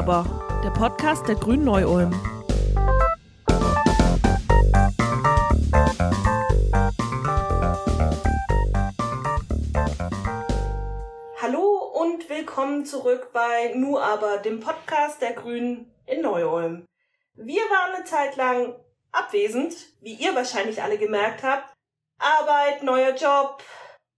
aber, der Podcast der Grünen Neu-Ulm. Hallo und willkommen zurück bei Nu aber, dem Podcast der Grünen in Neu-Ulm. Wir waren eine Zeit lang abwesend, wie ihr wahrscheinlich alle gemerkt habt. Arbeit, neuer Job,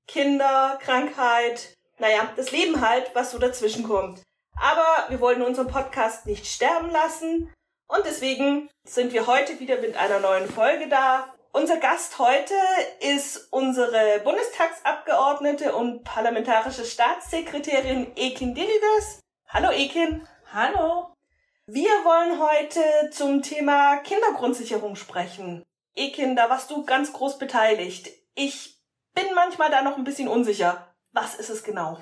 Kinder, Krankheit, naja, das Leben halt, was so dazwischen kommt. Aber wir wollen unseren Podcast nicht sterben lassen und deswegen sind wir heute wieder mit einer neuen Folge da. Unser Gast heute ist unsere Bundestagsabgeordnete und parlamentarische Staatssekretärin Ekin Diriges. Hallo Ekin. Hallo. Wir wollen heute zum Thema Kindergrundsicherung sprechen. Ekin, da warst du ganz groß beteiligt. Ich bin manchmal da noch ein bisschen unsicher. Was ist es genau?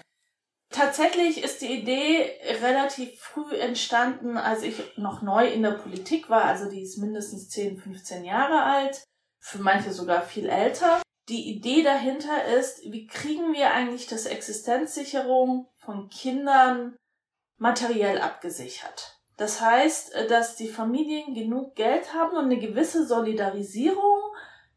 Tatsächlich ist die Idee relativ früh entstanden, als ich noch neu in der Politik war. Also die ist mindestens 10, 15 Jahre alt, für manche sogar viel älter. Die Idee dahinter ist, wie kriegen wir eigentlich das Existenzsicherung von Kindern materiell abgesichert? Das heißt, dass die Familien genug Geld haben und eine gewisse Solidarisierung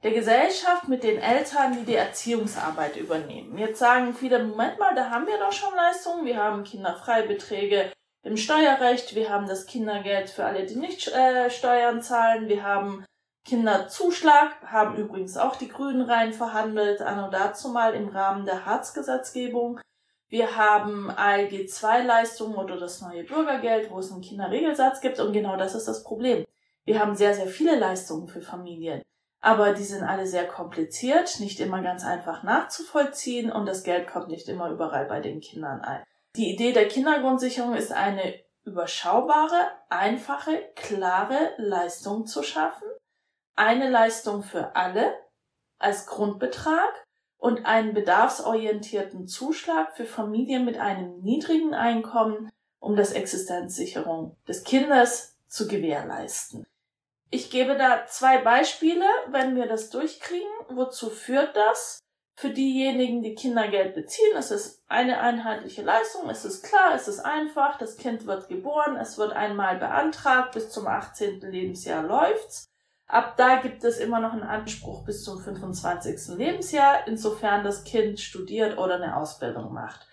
der Gesellschaft mit den Eltern, die die Erziehungsarbeit übernehmen. Jetzt sagen viele, Moment mal, da haben wir doch schon Leistungen. Wir haben Kinderfreibeträge im Steuerrecht, wir haben das Kindergeld für alle, die nicht äh, Steuern zahlen, wir haben Kinderzuschlag, haben übrigens auch die Grünen rein verhandelt, anno dazu mal im Rahmen der Hartz-Gesetzgebung. Wir haben ALG-2-Leistungen oder das neue Bürgergeld, wo es einen Kinderregelsatz gibt und genau das ist das Problem. Wir haben sehr, sehr viele Leistungen für Familien aber die sind alle sehr kompliziert, nicht immer ganz einfach nachzuvollziehen und das Geld kommt nicht immer überall bei den Kindern ein. Die Idee der Kindergrundsicherung ist eine überschaubare, einfache, klare Leistung zu schaffen, eine Leistung für alle als Grundbetrag und einen bedarfsorientierten Zuschlag für Familien mit einem niedrigen Einkommen, um das Existenzsicherung des Kindes zu gewährleisten. Ich gebe da zwei Beispiele, wenn wir das durchkriegen. Wozu führt das? Für diejenigen, die Kindergeld beziehen, ist es eine einheitliche Leistung, es ist klar, es ist einfach, das Kind wird geboren, es wird einmal beantragt, bis zum 18. Lebensjahr läuft's. Ab da gibt es immer noch einen Anspruch bis zum 25. Lebensjahr, insofern das Kind studiert oder eine Ausbildung macht.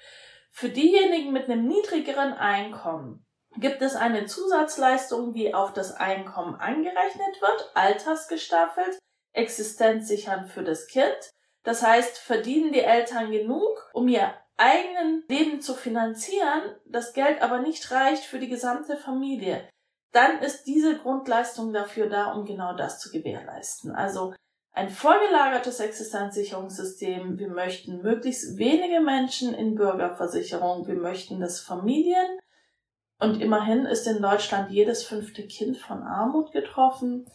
Für diejenigen mit einem niedrigeren Einkommen gibt es eine Zusatzleistung, die auf das Einkommen angerechnet wird, altersgestaffelt, existenzsichernd für das Kind. Das heißt, verdienen die Eltern genug, um ihr eigenen Leben zu finanzieren, das Geld aber nicht reicht für die gesamte Familie, dann ist diese Grundleistung dafür da, um genau das zu gewährleisten. Also ein vorgelagertes Existenzsicherungssystem. Wir möchten möglichst wenige Menschen in Bürgerversicherung. Wir möchten, dass Familien und immerhin ist in Deutschland jedes fünfte Kind von Armut getroffen,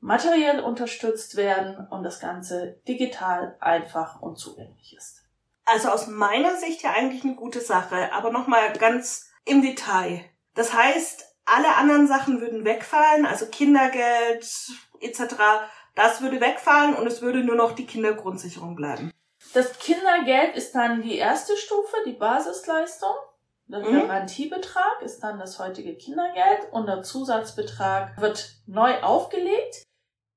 materiell unterstützt werden und das Ganze digital einfach und zugänglich ist. Also aus meiner Sicht ja eigentlich eine gute Sache, aber nochmal ganz im Detail. Das heißt, alle anderen Sachen würden wegfallen, also Kindergeld etc., das würde wegfallen und es würde nur noch die Kindergrundsicherung bleiben. Das Kindergeld ist dann die erste Stufe, die Basisleistung. Der mhm. Garantiebetrag ist dann das heutige Kindergeld und der Zusatzbetrag wird neu aufgelegt.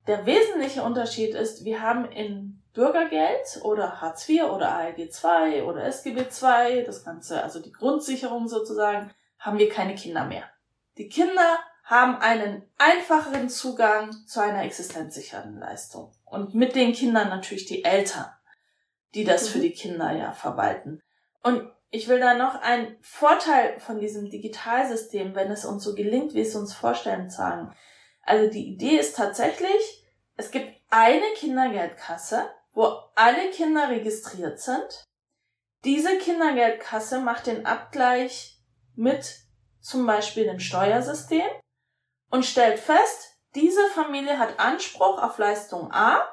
Der wesentliche Unterschied ist, wir haben in Bürgergeld oder Hartz IV oder ALG II oder SGB II, das Ganze, also die Grundsicherung sozusagen, haben wir keine Kinder mehr. Die Kinder haben einen einfacheren Zugang zu einer existenzsichernden Leistung. Und mit den Kindern natürlich die Eltern, die das für mhm. die Kinder ja verwalten. Und ich will da noch einen Vorteil von diesem Digitalsystem, wenn es uns so gelingt, wie es uns vorstellen, sagen. Also die Idee ist tatsächlich, es gibt eine Kindergeldkasse, wo alle Kinder registriert sind. Diese Kindergeldkasse macht den Abgleich mit zum Beispiel dem Steuersystem und stellt fest, diese Familie hat Anspruch auf Leistung A,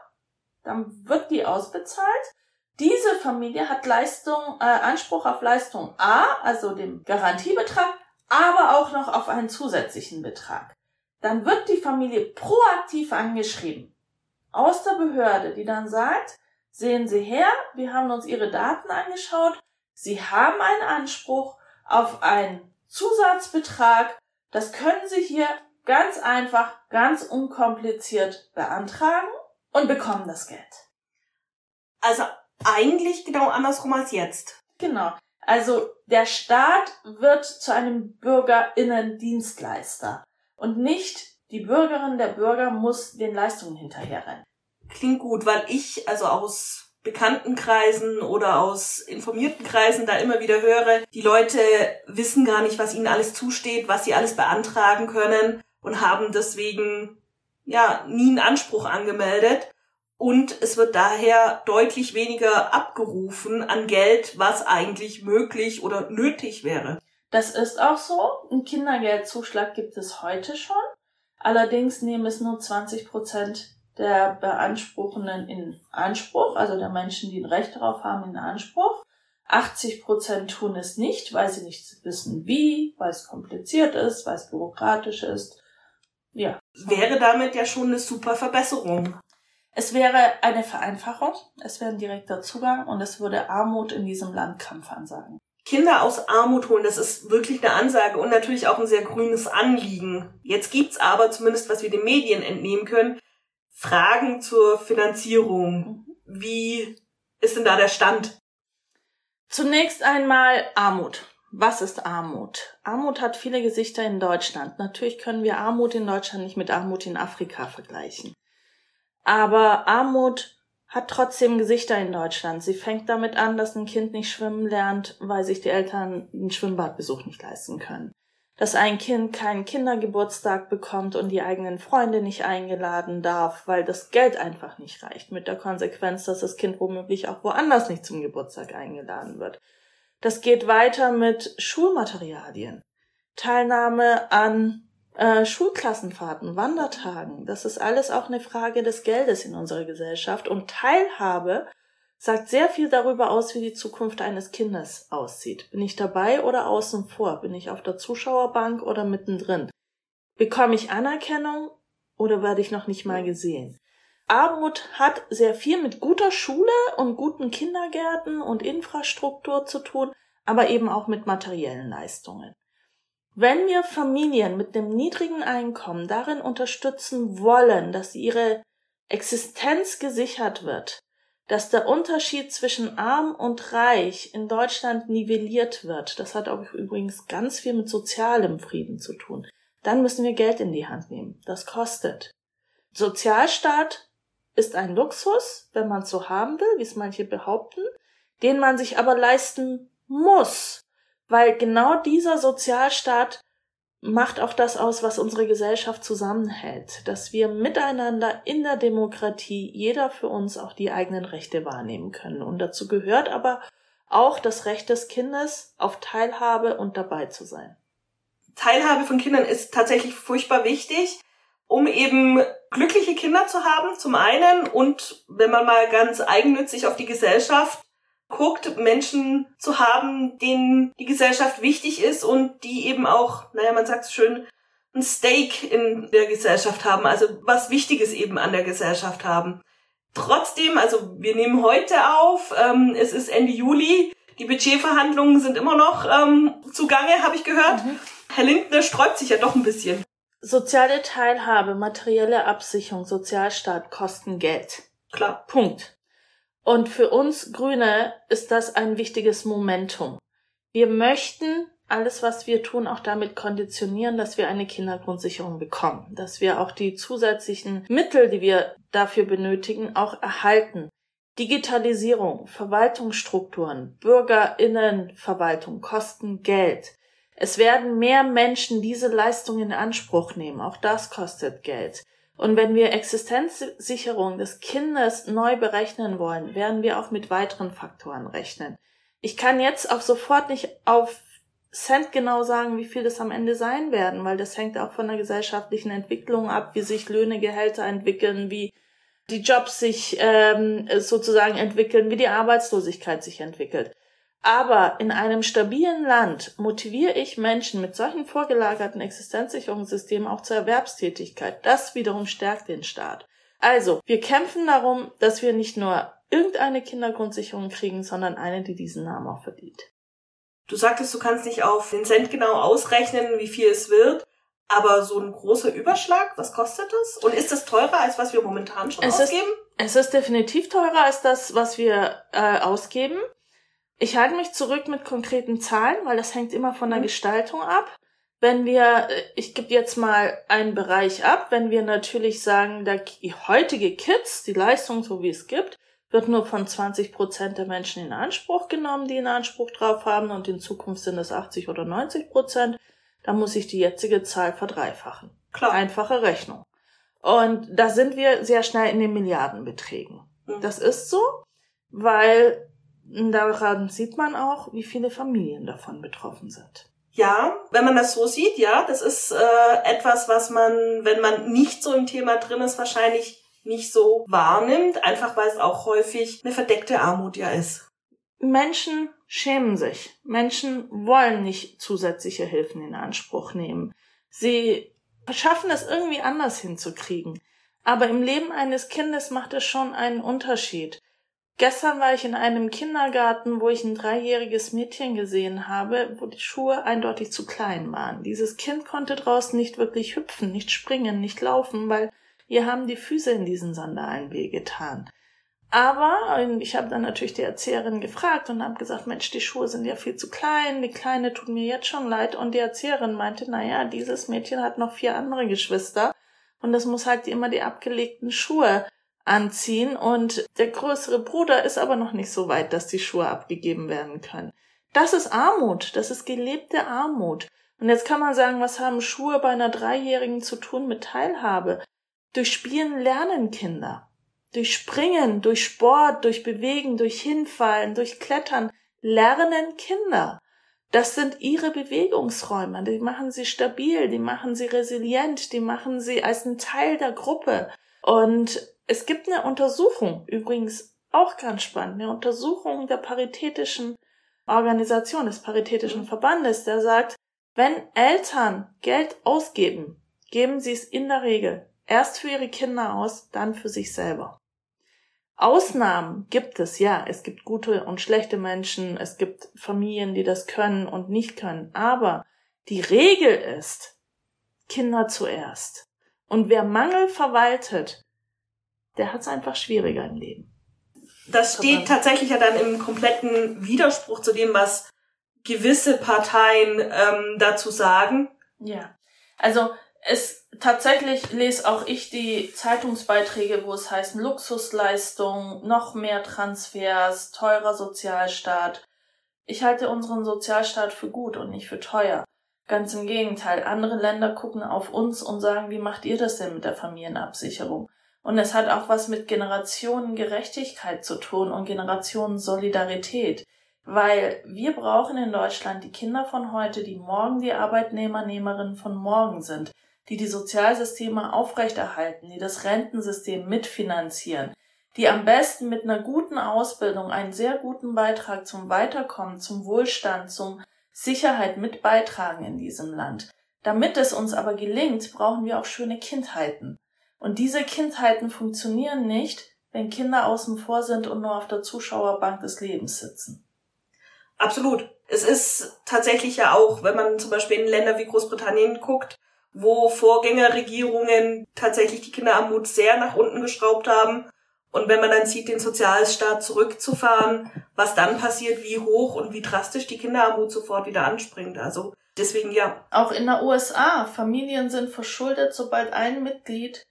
dann wird die ausbezahlt diese Familie hat Leistung, äh, Anspruch auf Leistung A, also dem Garantiebetrag, aber auch noch auf einen zusätzlichen Betrag. Dann wird die Familie proaktiv angeschrieben aus der Behörde, die dann sagt, sehen Sie her, wir haben uns Ihre Daten angeschaut, Sie haben einen Anspruch auf einen Zusatzbetrag. Das können Sie hier ganz einfach, ganz unkompliziert beantragen und bekommen das Geld. Also eigentlich genau andersrum als jetzt. Genau. Also der Staat wird zu einem Bürgerinnendienstleister und nicht die Bürgerin, der Bürger muss den Leistungen hinterherrennen. Klingt gut, weil ich also aus bekannten Kreisen oder aus informierten Kreisen da immer wieder höre, die Leute wissen gar nicht, was ihnen alles zusteht, was sie alles beantragen können und haben deswegen ja nie einen Anspruch angemeldet. Und es wird daher deutlich weniger abgerufen an Geld, was eigentlich möglich oder nötig wäre. Das ist auch so. Ein Kindergeldzuschlag gibt es heute schon. Allerdings nehmen es nur 20 Prozent der Beanspruchenden in Anspruch, also der Menschen, die ein Recht darauf haben, in Anspruch. 80 Prozent tun es nicht, weil sie nicht wissen wie, weil es kompliziert ist, weil es bürokratisch ist. Ja. Wäre damit ja schon eine super Verbesserung. Es wäre eine Vereinfachung, es wäre ein direkter Zugang und es würde Armut in diesem Land Kampf ansagen. Kinder aus Armut holen, das ist wirklich eine Ansage und natürlich auch ein sehr grünes Anliegen. Jetzt gibt's aber, zumindest was wir den Medien entnehmen können, Fragen zur Finanzierung. Mhm. Wie ist denn da der Stand? Zunächst einmal Armut. Was ist Armut? Armut hat viele Gesichter in Deutschland. Natürlich können wir Armut in Deutschland nicht mit Armut in Afrika vergleichen. Aber Armut hat trotzdem Gesichter in Deutschland. Sie fängt damit an, dass ein Kind nicht schwimmen lernt, weil sich die Eltern einen Schwimmbadbesuch nicht leisten können. Dass ein Kind keinen Kindergeburtstag bekommt und die eigenen Freunde nicht eingeladen darf, weil das Geld einfach nicht reicht, mit der Konsequenz, dass das Kind womöglich auch woanders nicht zum Geburtstag eingeladen wird. Das geht weiter mit Schulmaterialien. Teilnahme an äh, Schulklassenfahrten, Wandertagen, das ist alles auch eine Frage des Geldes in unserer Gesellschaft. Und Teilhabe sagt sehr viel darüber aus, wie die Zukunft eines Kindes aussieht. Bin ich dabei oder außen vor? Bin ich auf der Zuschauerbank oder mittendrin? Bekomme ich Anerkennung oder werde ich noch nicht mal gesehen? Armut hat sehr viel mit guter Schule und guten Kindergärten und Infrastruktur zu tun, aber eben auch mit materiellen Leistungen. Wenn wir Familien mit einem niedrigen Einkommen darin unterstützen wollen, dass ihre Existenz gesichert wird, dass der Unterschied zwischen arm und reich in Deutschland nivelliert wird, das hat auch übrigens ganz viel mit sozialem Frieden zu tun, dann müssen wir Geld in die Hand nehmen. Das kostet. Sozialstaat ist ein Luxus, wenn man es so haben will, wie es manche behaupten, den man sich aber leisten muss weil genau dieser Sozialstaat macht auch das aus, was unsere Gesellschaft zusammenhält, dass wir miteinander in der Demokratie jeder für uns auch die eigenen Rechte wahrnehmen können. Und dazu gehört aber auch das Recht des Kindes auf Teilhabe und dabei zu sein. Teilhabe von Kindern ist tatsächlich furchtbar wichtig, um eben glückliche Kinder zu haben, zum einen, und wenn man mal ganz eigennützig auf die Gesellschaft guckt, Menschen zu haben, denen die Gesellschaft wichtig ist und die eben auch, naja, man sagt es schön, ein Stake in der Gesellschaft haben, also was Wichtiges eben an der Gesellschaft haben. Trotzdem, also wir nehmen heute auf, ähm, es ist Ende Juli, die Budgetverhandlungen sind immer noch ähm, zugange, habe ich gehört. Mhm. Herr Lindner sträubt sich ja doch ein bisschen. Soziale Teilhabe, materielle Absicherung, Sozialstaat kosten Geld. Klar. Punkt. Und für uns Grüne ist das ein wichtiges Momentum. Wir möchten alles, was wir tun, auch damit konditionieren, dass wir eine Kindergrundsicherung bekommen, dass wir auch die zusätzlichen Mittel, die wir dafür benötigen, auch erhalten. Digitalisierung, Verwaltungsstrukturen, Bürgerinnenverwaltung kosten Geld. Es werden mehr Menschen diese Leistung in Anspruch nehmen. Auch das kostet Geld. Und wenn wir Existenzsicherung des Kindes neu berechnen wollen, werden wir auch mit weiteren Faktoren rechnen. Ich kann jetzt auch sofort nicht auf Cent genau sagen, wie viel das am Ende sein werden, weil das hängt auch von der gesellschaftlichen Entwicklung ab, wie sich Löhne, Gehälter entwickeln, wie die Jobs sich ähm, sozusagen entwickeln, wie die Arbeitslosigkeit sich entwickelt. Aber in einem stabilen Land motiviere ich Menschen mit solchen vorgelagerten Existenzsicherungssystemen auch zur Erwerbstätigkeit. Das wiederum stärkt den Staat. Also, wir kämpfen darum, dass wir nicht nur irgendeine Kindergrundsicherung kriegen, sondern eine, die diesen Namen auch verdient. Du sagtest, du kannst nicht auf den Cent genau ausrechnen, wie viel es wird. Aber so ein großer Überschlag, was kostet das? Und ist das teurer, als was wir momentan schon es ausgeben? Ist, es ist definitiv teurer als das, was wir äh, ausgeben. Ich halte mich zurück mit konkreten Zahlen, weil das hängt immer von der mhm. Gestaltung ab. Wenn wir, äh, ich gebe jetzt mal einen Bereich ab, wenn wir natürlich sagen, die heutige Kids, die Leistung, so wie es gibt, wird nur von 20 Prozent der Menschen in Anspruch genommen, die einen Anspruch drauf haben, und in Zukunft sind es 80 oder 90 Prozent dann muss ich die jetzige Zahl verdreifachen. Klar. Einfache Rechnung. Und da sind wir sehr schnell in den Milliardenbeträgen. Mhm. Das ist so, weil daran sieht man auch, wie viele Familien davon betroffen sind. Ja, wenn man das so sieht, ja, das ist äh, etwas, was man, wenn man nicht so im Thema drin ist, wahrscheinlich nicht so wahrnimmt, einfach weil es auch häufig eine verdeckte Armut ja ist. Menschen schämen sich. Menschen wollen nicht zusätzliche Hilfen in Anspruch nehmen. Sie schaffen es irgendwie anders hinzukriegen. Aber im Leben eines Kindes macht es schon einen Unterschied. Gestern war ich in einem Kindergarten, wo ich ein dreijähriges Mädchen gesehen habe, wo die Schuhe eindeutig zu klein waren. Dieses Kind konnte draußen nicht wirklich hüpfen, nicht springen, nicht laufen, weil ihr haben die Füße in diesen Sandalen wehgetan. Aber ähm, ich habe dann natürlich die Erzieherin gefragt und habe gesagt, Mensch, die Schuhe sind ja viel zu klein, die Kleine tut mir jetzt schon leid. Und die Erzieherin meinte, naja, dieses Mädchen hat noch vier andere Geschwister und das muss halt immer die abgelegten Schuhe anziehen. Und der größere Bruder ist aber noch nicht so weit, dass die Schuhe abgegeben werden können. Das ist Armut, das ist gelebte Armut. Und jetzt kann man sagen, was haben Schuhe bei einer Dreijährigen zu tun mit Teilhabe? Durch Spielen lernen Kinder. Durch Springen, durch Sport, durch Bewegen, durch Hinfallen, durch Klettern lernen Kinder. Das sind ihre Bewegungsräume. Die machen sie stabil, die machen sie resilient, die machen sie als ein Teil der Gruppe. Und es gibt eine Untersuchung, übrigens auch ganz spannend, eine Untersuchung der paritätischen Organisation, des paritätischen Verbandes, der sagt, wenn Eltern Geld ausgeben, geben sie es in der Regel erst für ihre Kinder aus, dann für sich selber. Ausnahmen gibt es, ja. Es gibt gute und schlechte Menschen, es gibt Familien, die das können und nicht können. Aber die Regel ist, Kinder zuerst. Und wer Mangel verwaltet, der hat es einfach schwieriger im Leben. Das steht tatsächlich ja dann im kompletten Widerspruch zu dem, was gewisse Parteien ähm, dazu sagen. Ja. Also es tatsächlich lese auch ich die Zeitungsbeiträge, wo es heißt Luxusleistung, noch mehr Transfers, teurer Sozialstaat. Ich halte unseren Sozialstaat für gut und nicht für teuer. Ganz im Gegenteil, andere Länder gucken auf uns und sagen, wie macht ihr das denn mit der Familienabsicherung? Und es hat auch was mit Generationengerechtigkeit zu tun und Generationensolidarität. Weil wir brauchen in Deutschland die Kinder von heute, die morgen die Arbeitnehmer, Nehmerinnen von morgen sind die die Sozialsysteme aufrechterhalten, die das Rentensystem mitfinanzieren, die am besten mit einer guten Ausbildung einen sehr guten Beitrag zum Weiterkommen, zum Wohlstand, zum Sicherheit mit beitragen in diesem Land. Damit es uns aber gelingt, brauchen wir auch schöne Kindheiten. Und diese Kindheiten funktionieren nicht, wenn Kinder außen vor sind und nur auf der Zuschauerbank des Lebens sitzen. Absolut. Es ist tatsächlich ja auch, wenn man zum Beispiel in Länder wie Großbritannien guckt, wo Vorgängerregierungen tatsächlich die Kinderarmut sehr nach unten geschraubt haben. Und wenn man dann sieht, den Sozialstaat zurückzufahren, was dann passiert, wie hoch und wie drastisch die Kinderarmut sofort wieder anspringt. Also deswegen ja. Auch in der USA, Familien sind verschuldet, sobald ein Mitglied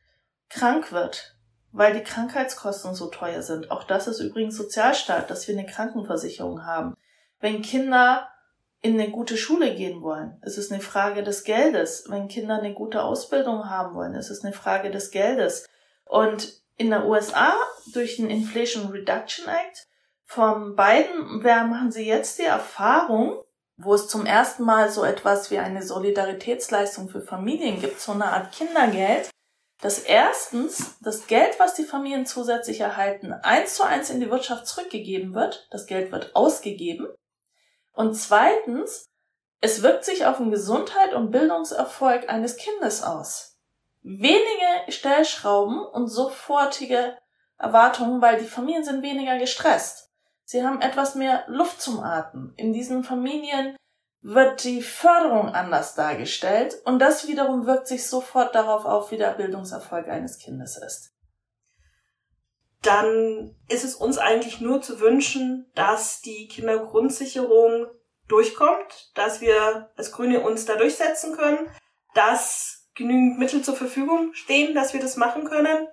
krank wird, weil die Krankheitskosten so teuer sind. Auch das ist übrigens Sozialstaat, dass wir eine Krankenversicherung haben. Wenn Kinder in eine gute Schule gehen wollen. Es ist eine Frage des Geldes. Wenn Kinder eine gute Ausbildung haben wollen, es ist eine Frage des Geldes. Und in der USA durch den Inflation Reduction Act von Biden wer machen sie jetzt die Erfahrung, wo es zum ersten Mal so etwas wie eine Solidaritätsleistung für Familien gibt, so eine Art Kindergeld, dass erstens das Geld, was die Familien zusätzlich erhalten, eins zu eins in die Wirtschaft zurückgegeben wird. Das Geld wird ausgegeben und zweitens, es wirkt sich auf den Gesundheit und Bildungserfolg eines Kindes aus. Wenige Stellschrauben und sofortige Erwartungen, weil die Familien sind weniger gestresst. Sie haben etwas mehr Luft zum Atmen. In diesen Familien wird die Förderung anders dargestellt und das wiederum wirkt sich sofort darauf auf, wie der Bildungserfolg eines Kindes ist. Dann ist es uns eigentlich nur zu wünschen, dass die Kindergrundsicherung durchkommt, dass wir als Grüne uns da durchsetzen können, dass genügend Mittel zur Verfügung stehen, dass wir das machen können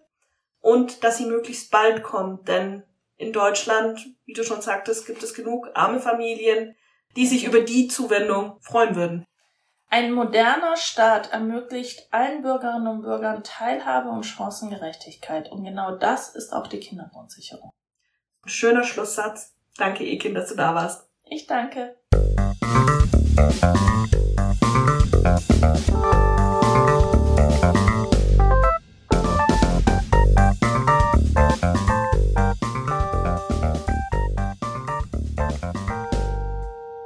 und dass sie möglichst bald kommt, denn in Deutschland, wie du schon sagtest, gibt es genug arme Familien, die sich über die Zuwendung freuen würden. Ein moderner Staat ermöglicht allen Bürgerinnen und Bürgern Teilhabe und Chancengerechtigkeit. Und genau das ist auch die Kindergrundsicherung. Schöner Schlusssatz. Danke, Ekin, dass du da warst. Ich danke.